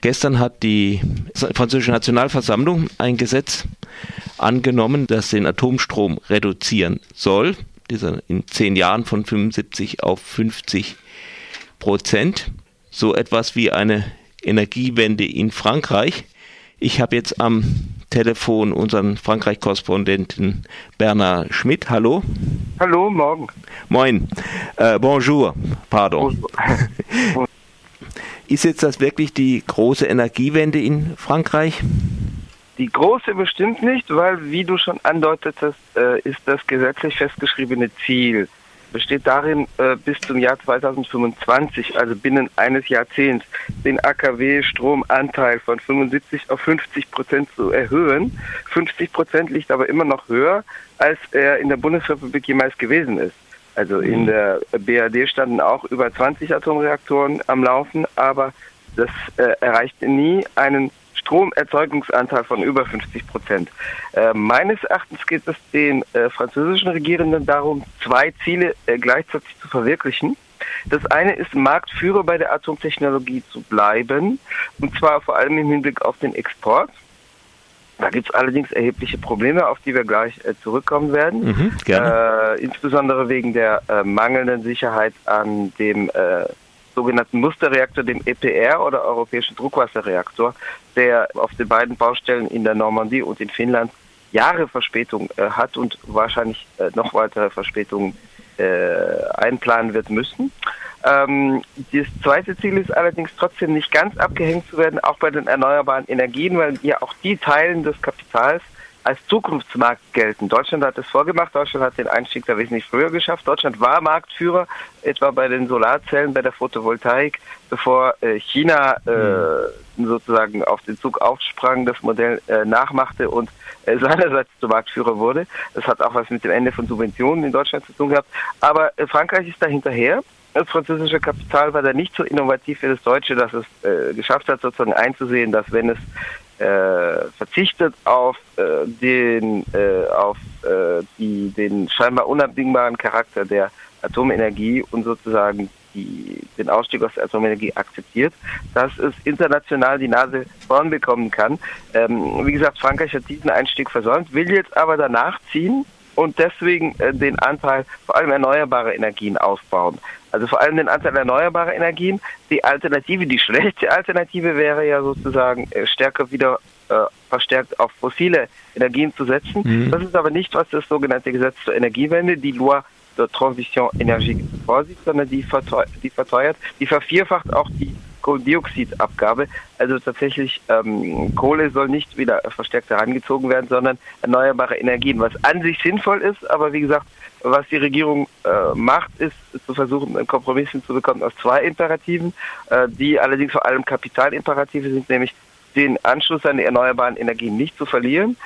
Gestern hat die französische Nationalversammlung ein Gesetz angenommen, das den Atomstrom reduzieren soll. Dieser in zehn Jahren von 75 auf 50 Prozent. So etwas wie eine Energiewende in Frankreich. Ich habe jetzt am Telefon unseren Frankreich-Korrespondenten Bernhard Schmidt. Hallo. Hallo, morgen. Moin. Äh, bonjour, pardon. Bonjour. Ist jetzt das wirklich die große Energiewende in Frankreich? Die große bestimmt nicht, weil, wie du schon andeutetest, äh, ist das gesetzlich festgeschriebene Ziel besteht darin, äh, bis zum Jahr 2025, also binnen eines Jahrzehnts, den AKW-Stromanteil von 75 auf 50 Prozent zu erhöhen. 50 Prozent liegt aber immer noch höher, als er in der Bundesrepublik jemals gewesen ist. Also in mhm. der BRD standen auch über 20 Atomreaktoren am Laufen, aber das äh, erreichte nie einen Stromerzeugungsanteil von über 50 Prozent. Äh, meines Erachtens geht es den äh, französischen Regierenden darum, zwei Ziele äh, gleichzeitig zu verwirklichen. Das eine ist, Marktführer bei der Atomtechnologie zu bleiben, und zwar vor allem im Hinblick auf den Export. Da gibt es allerdings erhebliche Probleme, auf die wir gleich äh, zurückkommen werden. Mhm, äh, insbesondere wegen der äh, mangelnden Sicherheit an dem äh, sogenannten Musterreaktor, dem EPR oder europäischen Druckwasserreaktor, der auf den beiden Baustellen in der Normandie und in Finnland Jahre Verspätung äh, hat und wahrscheinlich äh, noch weitere Verspätungen einplanen wird müssen. Ähm, das zweite Ziel ist allerdings trotzdem nicht ganz abgehängt zu werden, auch bei den erneuerbaren Energien, weil ja auch die Teilen des Kapitals als Zukunftsmarkt gelten. Deutschland hat es vorgemacht, Deutschland hat den Einstieg da wesentlich früher geschafft. Deutschland war Marktführer, etwa bei den Solarzellen, bei der Photovoltaik, bevor äh, China äh, hm. sozusagen auf den Zug aufsprang, das Modell äh, nachmachte und äh, seinerseits zum Marktführer wurde. Das hat auch was mit dem Ende von Subventionen in Deutschland zu tun gehabt. Aber äh, Frankreich ist da hinterher das französische Kapital war da nicht so innovativ wie das deutsche, dass es äh, geschafft hat, sozusagen einzusehen, dass wenn es äh, verzichtet auf äh, den äh, auf äh, die den scheinbar unabdingbaren Charakter der Atomenergie und sozusagen die, den Ausstieg aus der Atomenergie akzeptiert, dass es international die Nase vorn bekommen kann. Ähm, wie gesagt, Frankreich hat diesen Einstieg versäumt, will jetzt aber danach ziehen und deswegen äh, den Anteil vor allem erneuerbarer Energien ausbauen. Also vor allem den Anteil erneuerbarer Energien. Die Alternative, die schlechte Alternative wäre ja sozusagen äh, stärker wieder äh, verstärkt auf fossile Energien zu setzen. Mhm. Das ist aber nicht, was das sogenannte Gesetz zur Energiewende, die Loi de Transition énergétique vorsieht, sondern die, verteuert, die verteuert, die vervierfacht auch die Kohlendioxidabgabe. Also tatsächlich ähm, Kohle soll nicht wieder verstärkt herangezogen werden, sondern erneuerbare Energien, was an sich sinnvoll ist, aber wie gesagt, was die Regierung äh, macht, ist, zu versuchen, einen Kompromiss hinzubekommen aus zwei Imperativen, äh, die allerdings vor allem Kapitalimperative sind, nämlich den Anschluss an die erneuerbaren Energien nicht zu verlieren,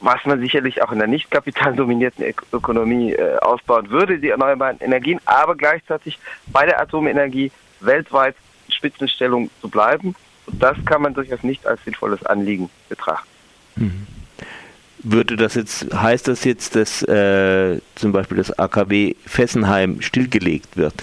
was man sicherlich auch in der nicht kapitaldominierten Ökonomie äh, ausbauen würde, die erneuerbaren Energien, aber gleichzeitig bei der Atomenergie weltweit Spitzenstellung zu bleiben. Und das kann man durchaus nicht als sinnvolles Anliegen betrachten. Mhm. Würde das jetzt, heißt das jetzt, dass äh, zum Beispiel das AKW Fessenheim stillgelegt wird?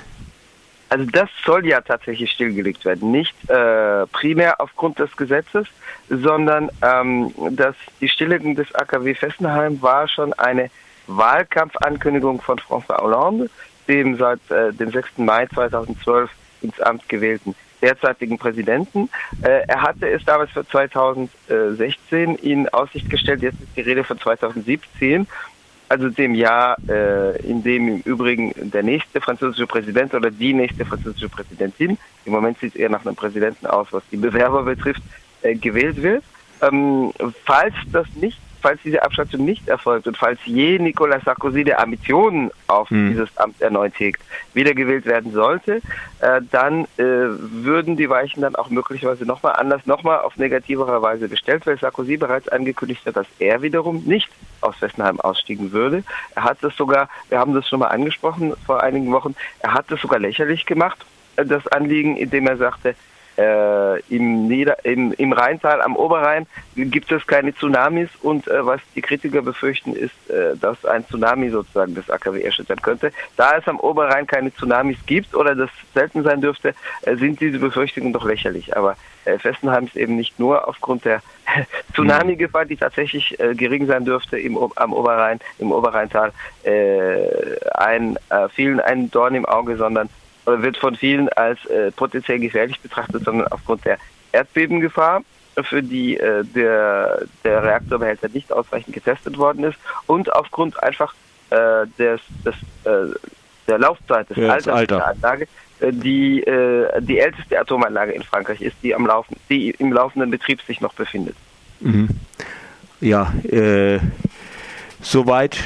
Also das soll ja tatsächlich stillgelegt werden. Nicht äh, primär aufgrund des Gesetzes, sondern ähm, dass die Stilllegung des AKW Fessenheim war schon eine Wahlkampfankündigung von François Hollande, dem seit äh, dem 6. Mai 2012 ins Amt gewählten derzeitigen Präsidenten. Äh, er hatte es damals für 2016 in Aussicht gestellt, jetzt ist die Rede von 2017, also dem Jahr, äh, in dem im Übrigen der nächste französische Präsident oder die nächste französische Präsidentin, im Moment sieht es eher nach einem Präsidenten aus, was die Bewerber betrifft, äh, gewählt wird. Ähm, falls das nicht falls diese Abschaltung nicht erfolgt und falls je Nicolas Sarkozy der Ambitionen auf hm. dieses Amt erneut hegt, wiedergewählt werden sollte, äh, dann äh, würden die Weichen dann auch möglicherweise nochmal anders, nochmal auf negativere Weise gestellt, weil Sarkozy bereits angekündigt hat, dass er wiederum nicht aus Fessenheim ausstiegen würde. Er hat das sogar, wir haben das schon mal angesprochen vor einigen Wochen, er hat das sogar lächerlich gemacht, äh, das Anliegen, indem er sagte, Äh, im, Nieder im, Im Rheintal am Oberrhein gibt es keine Tsunamis und äh, was die Kritiker befürchten ist, äh, dass ein Tsunami sozusagen das AKW erschüttern könnte. Da es am Oberrhein keine Tsunamis gibt oder das selten sein dürfte, äh, sind diese Befürchtungen doch lächerlich. Aber äh, Fessenheim ist eben nicht nur aufgrund der Tsunami-Gefahr, die tatsächlich äh, gering sein dürfte im, am Oberrhein, im Oberrheintal, ein, vielen ein Dorn im Auge, sondern wird von vielen als äh, potenziell gefährlich betrachtet, sondern aufgrund der Erdbebengefahr, für die äh, der, der Reaktorbehälter nicht ausreichend getestet worden ist und aufgrund einfach äh, des, des, äh, der Laufzeit des ja, Alters Alter. der Anlage, äh, die äh, die älteste Atomanlage in Frankreich ist, die am Laufen, die im laufenden Betrieb sich noch befindet. Mhm. Ja, äh, soweit,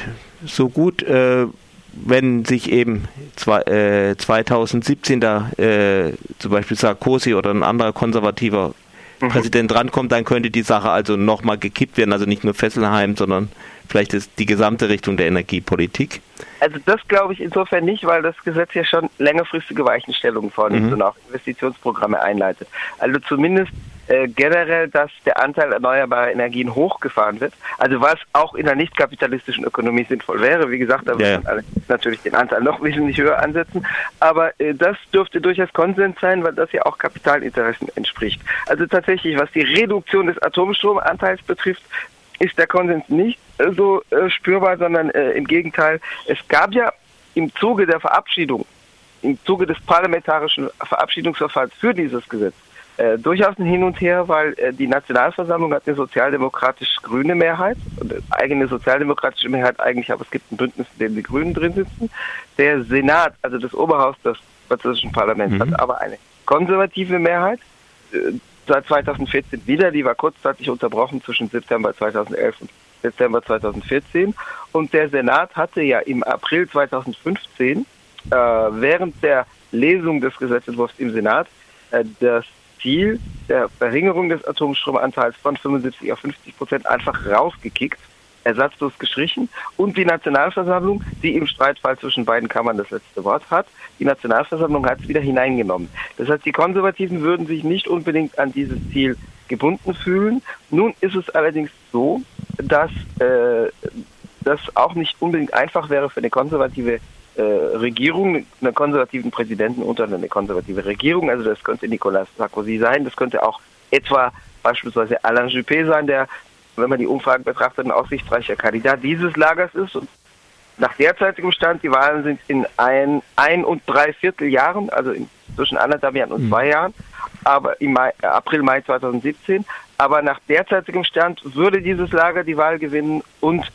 so gut. Wenn sich eben zwei, äh, 2017 da äh, zum Beispiel Sarkozy oder ein anderer konservativer mhm. Präsident rankommt, dann könnte die Sache also nochmal gekippt werden, also nicht nur Fesselheim, sondern vielleicht ist die gesamte Richtung der Energiepolitik. Also das glaube ich insofern nicht, weil das Gesetz ja schon längerfristige Weichenstellungen vornimmt mhm. und auch Investitionsprogramme einleitet. Also zumindest äh, generell, dass der Anteil erneuerbarer Energien hochgefahren wird. Also was auch in einer nicht kapitalistischen Ökonomie sinnvoll wäre. Wie gesagt, da ja. müssen natürlich den Anteil noch wesentlich höher ansetzen. Aber äh, das dürfte durchaus Konsens sein, weil das ja auch Kapitalinteressen entspricht. Also tatsächlich, was die Reduktion des Atomstromanteils betrifft, ist der Konsens nicht äh, so äh, spürbar, sondern äh, im Gegenteil. Es gab ja im Zuge der Verabschiedung, im Zuge des parlamentarischen Verabschiedungsverfahrens für dieses Gesetz, äh, durchaus ein Hin und Her, weil äh, die Nationalversammlung hat eine sozialdemokratisch-grüne Mehrheit, eine eigene sozialdemokratische Mehrheit eigentlich, aber es gibt ein Bündnis, in dem die Grünen drin sitzen. Der Senat, also das Oberhaus des französischen Parlaments, mhm. hat aber eine konservative Mehrheit. Äh, seit 2014 wieder, die war kurzzeitig unterbrochen zwischen September 2011 und Dezember 2014. Und der Senat hatte ja im April 2015 äh, während der Lesung des Gesetzentwurfs im Senat äh, das Ziel der Verringerung des Atomstromanteils von 75 auf 50 Prozent einfach rausgekickt, ersatzlos gestrichen und die Nationalversammlung, die im Streitfall zwischen beiden Kammern das letzte Wort hat, die Nationalversammlung hat es wieder hineingenommen. Das heißt, die Konservativen würden sich nicht unbedingt an dieses Ziel gebunden fühlen. Nun ist es allerdings so, dass äh, das auch nicht unbedingt einfach wäre für eine konservative äh, Regierung, einen konservativen Präsidenten unter eine konservative Regierung. Also das könnte Nicolas Sarkozy sein, das könnte auch etwa beispielsweise Alain Juppé sein, der, wenn man die Umfragen betrachtet, ein aussichtsreicher Kandidat dieses Lagers ist. Und nach derzeitigem Stand, die Wahlen sind in ein, ein und drei Vierteljahren, also in, zwischen anderthalb Jahren und mhm. zwei Jahren, aber im Mai, äh, April, Mai 2017. Aber nach derzeitigem Stand würde dieses Lager die Wahl gewinnen und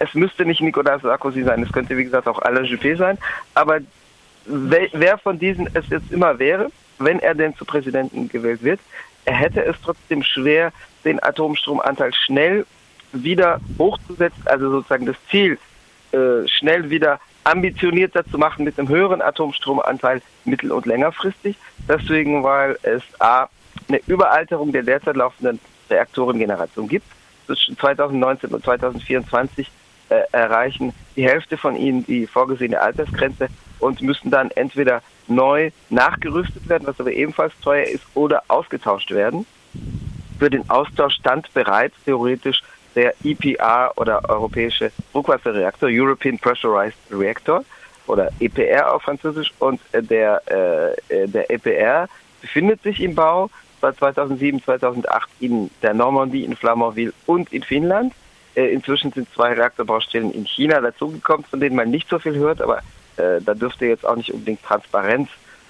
es müsste nicht Nicolas Sarkozy sein, es könnte wie gesagt auch Alain Juppé sein, aber wer von diesen es jetzt immer wäre, wenn er denn zu Präsidenten gewählt wird, er hätte es trotzdem schwer, den Atomstromanteil schnell wieder hochzusetzen, also sozusagen das Ziel äh, schnell wieder ambitionierter zu machen mit einem höheren Atomstromanteil mittel- und längerfristig. Deswegen, weil es A, eine Überalterung der derzeit laufenden Reaktorengeneration gibt. Zwischen 2019 und 2024 äh, erreichen die Hälfte von ihnen die vorgesehene Altersgrenze und müssen dann entweder neu nachgerüstet werden, was aber ebenfalls teuer ist, oder ausgetauscht werden. Für den Austausch stand bereits theoretisch der EPR oder europäische Druckwasserreaktor, European Pressurized Reactor oder EPR auf Französisch und der, äh, der EPR befindet sich im Bau seit 2007, 2008 in der Normandie, in Flamanville und in Finnland. Äh, inzwischen sind zwei Reaktorbaustellen in China dazugekommen, von denen man nicht so viel hört, aber äh, da dürfte jetzt auch nicht unbedingt Transparenz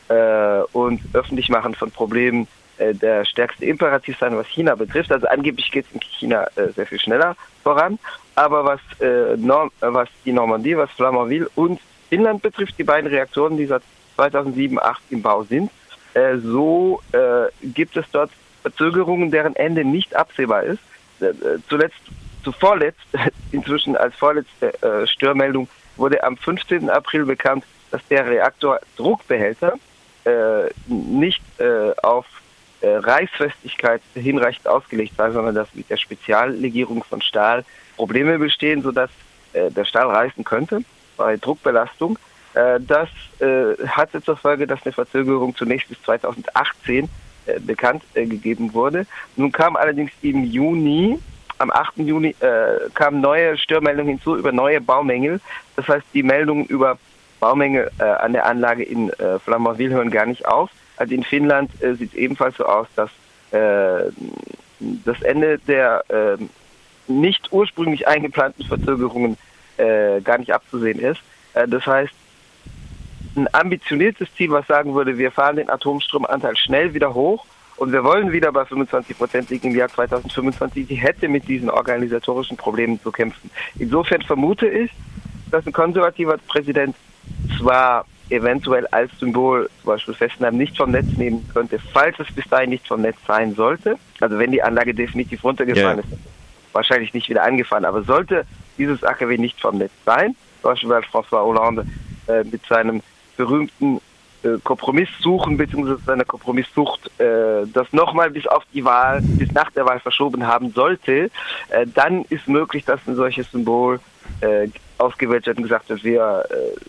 äh, und Öffentlichmachen von Problemen äh, der stärkste Imperativ sein, was China betrifft. Also angeblich geht es in China äh, sehr viel schneller voran, aber was, äh, Norm, was die Normandie, was Flamanville und Finnland betrifft, die beiden Reaktoren, die seit 2007, 2008 im Bau sind, so gibt es dort Verzögerungen, deren Ende nicht absehbar ist. Zuletzt zuvorletzt, inzwischen als vorletzte äh, Störmeldung, wurde am 15. April bekannt, dass der Reaktordruckbehälter äh, nicht äh, auf äh, Reißfestigkeit hinreichend ausgelegt sei, sondern dass mit der Speziallegierung von Stahl Probleme bestehen, sodass äh, der Stahl reißen könnte bei Druckbelastung. Äh, das äh, hatte zur Folge, dass eine Verzögerung zunächst bis 2018 äh, bekannt äh, gegeben wurde. Nun kam allerdings im Juni, am 8. Juni, äh, kamen neue Störmeldungen hinzu über neue Baumängel. Das heißt, die Meldungen über Baumängel äh, an der Anlage in äh, Flamanville hören gar nicht auf. Also in Finnland äh, sieht es ebenfalls so aus, dass äh, das Ende der äh, nicht ursprünglich eingeplanten Verzögerungen äh, gar nicht abzusehen ist. Äh, das heißt, ein ambitioniertes Ziel, was sagen würde, wir fahren den Atomstromanteil schnell wieder hoch und wir wollen wieder bei 25 Prozent liegen im Jahr 2025, die hätte mit diesen organisatorischen Problemen zu kämpfen. Insofern vermute ich, dass ein konservativer Präsident zwar eventuell als Symbol zum Beispiel Fessenheim nicht vom Netz nehmen könnte, falls es bis dahin nicht vom Netz sein sollte. Also wenn die Anlage definitiv runtergefahren ja. ist, wahrscheinlich nicht wieder angefahren. Aber sollte dieses AKW nicht vom Netz sein, zum Beispiel weil François Hollande äh, mit seinem berühmten äh, Kompromiss suchen bzw. seiner Kompromisssucht äh, das nochmal bis auf die Wahl, bis nach der Wahl verschoben haben sollte, äh, dann ist möglich, dass ein solches Symbol äh, ausgewählt wird und gesagt wird, wir äh,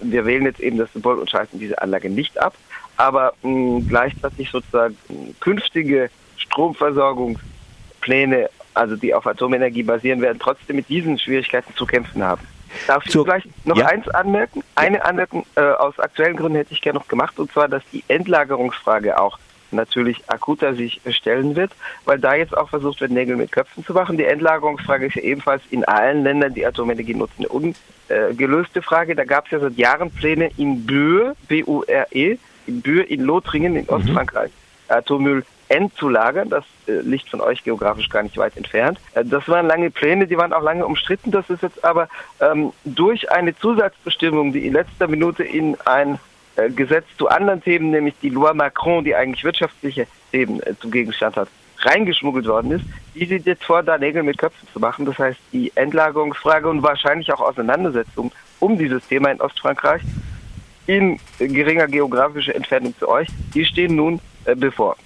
wir wählen jetzt eben das Symbol und schalten diese Anlage nicht ab, aber mh, gleichzeitig sozusagen künftige Stromversorgungspläne, also die auf Atomenergie basieren, werden trotzdem mit diesen Schwierigkeiten zu kämpfen haben. Darf ich vielleicht noch ja. eins anmerken? Eine Anmerkung äh, aus aktuellen Gründen hätte ich gerne noch gemacht, und zwar, dass die Endlagerungsfrage auch natürlich akuter sich stellen wird, weil da jetzt auch versucht wird, Nägel mit Köpfen zu machen. Die Endlagerungsfrage ist ja ebenfalls in allen Ländern, die Atomenergie nutzen, eine ungelöste Frage. Da gab es ja seit Jahren Pläne in Bühr, B-U-R-E, in Bühr in Lothringen in mhm. Ostfrankreich, mhm. Atommüll endzulagern. Das äh, liegt von euch geografisch gar nicht weit entfernt. Äh, das waren lange Pläne, die waren auch lange umstritten. Das ist jetzt aber ähm, durch eine Zusatzbestimmung, die in letzter Minute in ein äh, Gesetz zu anderen Themen, nämlich die Loi Macron, die eigentlich wirtschaftliche Themen äh, zum Gegenstand hat, reingeschmuggelt worden ist, die sieht jetzt vor, da Nägel mit Köpfen zu machen. Das heißt, die Endlagerungsfrage und wahrscheinlich auch Auseinandersetzung um dieses Thema in Ostfrankreich in geringer geografischer Entfernung zu euch, die stehen nun äh, bevor.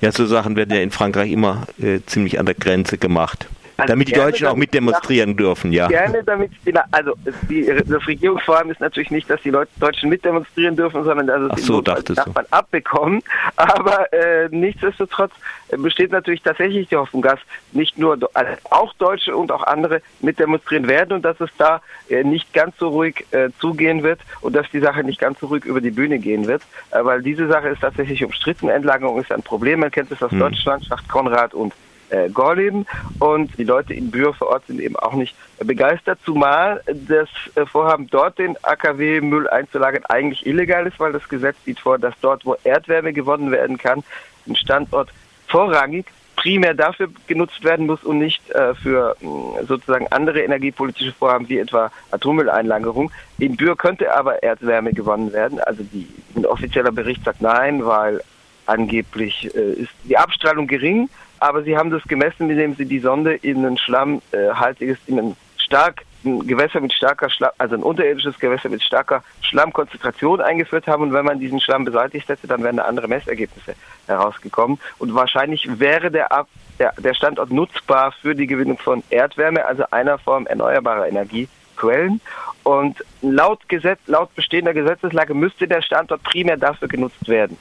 Ja, so Sachen werden ja in Frankreich immer äh, ziemlich an der Grenze gemacht. Also damit die Deutschen auch mit demonstrieren dürfen, ja. Gerne, damit die, also die, das Regierungsvorhaben ist natürlich nicht, dass die Leute, Deutschen mit demonstrieren dürfen, sondern dass es Ach so, die Nachbarn so. abbekommen. Aber äh, nichtsdestotrotz besteht natürlich tatsächlich die Hoffnung, dass nicht nur also auch Deutsche und auch andere mit demonstrieren werden und dass es da äh, nicht ganz so ruhig äh, zugehen wird und dass die Sache nicht ganz so ruhig über die Bühne gehen wird, äh, weil diese Sache ist tatsächlich umstritten. Endlagerung ist ein Problem. Man kennt es aus hm. Deutschland, Schacht Konrad und äh, Gorleben und die Leute in Bühr vor Ort sind eben auch nicht begeistert, zumal das äh, Vorhaben dort den AKW-Müll einzulagern eigentlich illegal ist, weil das Gesetz sieht vor, dass dort, wo Erdwärme gewonnen werden kann, ein Standort vorrangig primär dafür genutzt werden muss und nicht äh, für mh, sozusagen andere energiepolitische Vorhaben wie etwa Atommülleinlagerung. In Bühr könnte aber Erdwärme gewonnen werden. Also die, ein offizieller Bericht sagt nein, weil angeblich äh, ist die Abstrahlung gering aber sie haben das gemessen, indem sie die Sonde in ein schlammhaltiges, in ein stark ein Gewässer mit starker Schlamm, also ein unterirdisches Gewässer mit starker Schlammkonzentration eingeführt haben. Und wenn man diesen Schlamm beseitigt hätte, dann wären da andere Messergebnisse herausgekommen. Und wahrscheinlich wäre der, Ab der, der Standort nutzbar für die Gewinnung von Erdwärme, also einer Form erneuerbarer Energiequellen. Und laut Gesetz, laut bestehender Gesetzeslage müsste der Standort primär dafür genutzt werden.